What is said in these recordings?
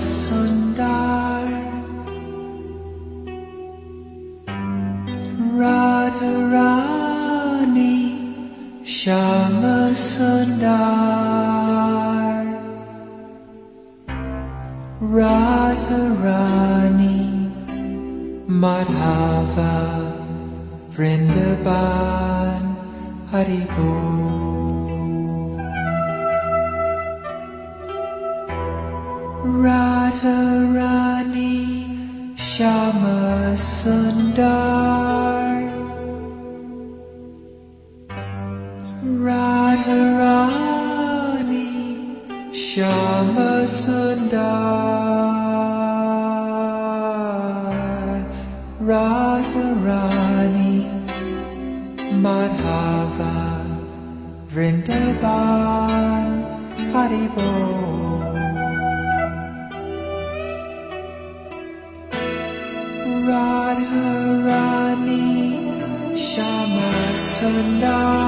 Sundar, die Radharani Shama Sundar. Radharani Madhava Vrindavan Haribol Radharani Shama Sundar. Radharani Shama Sundar. Radharani Madhava Vrindavan Haribol Radharani Shama Sundar.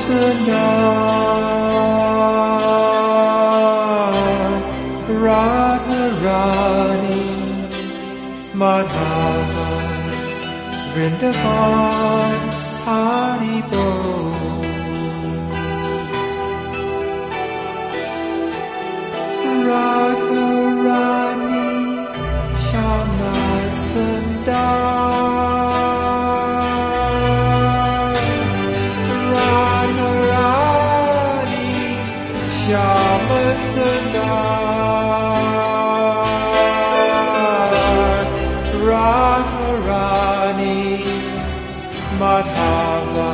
Sundar. Radharani Madhava Vrindavan Radharani Shama Sundar Radharani Madhava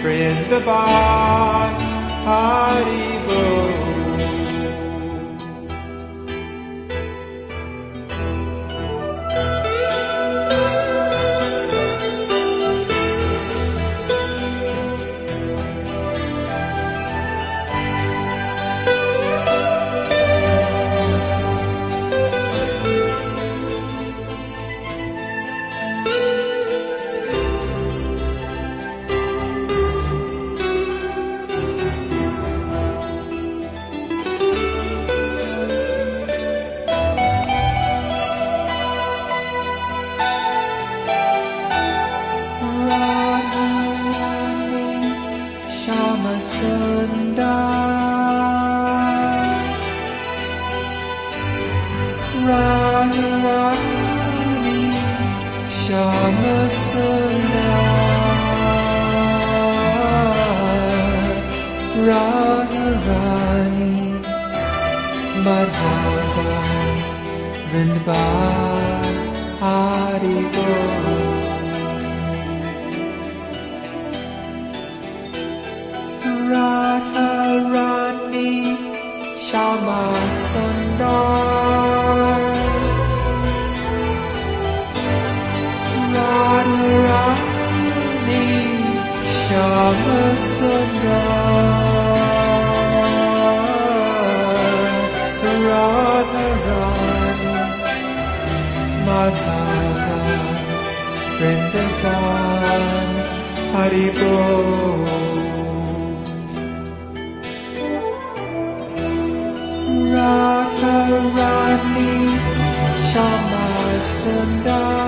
Vrindavan Haribol Shama Sundar. Radharani Shama Sundar. Radharani Madhava Vrindavan Haribol Radharani Shama Sundar Radharani Shama Sundar Radharani Madhava Vrindavan Haribol Radharani Shama Sundar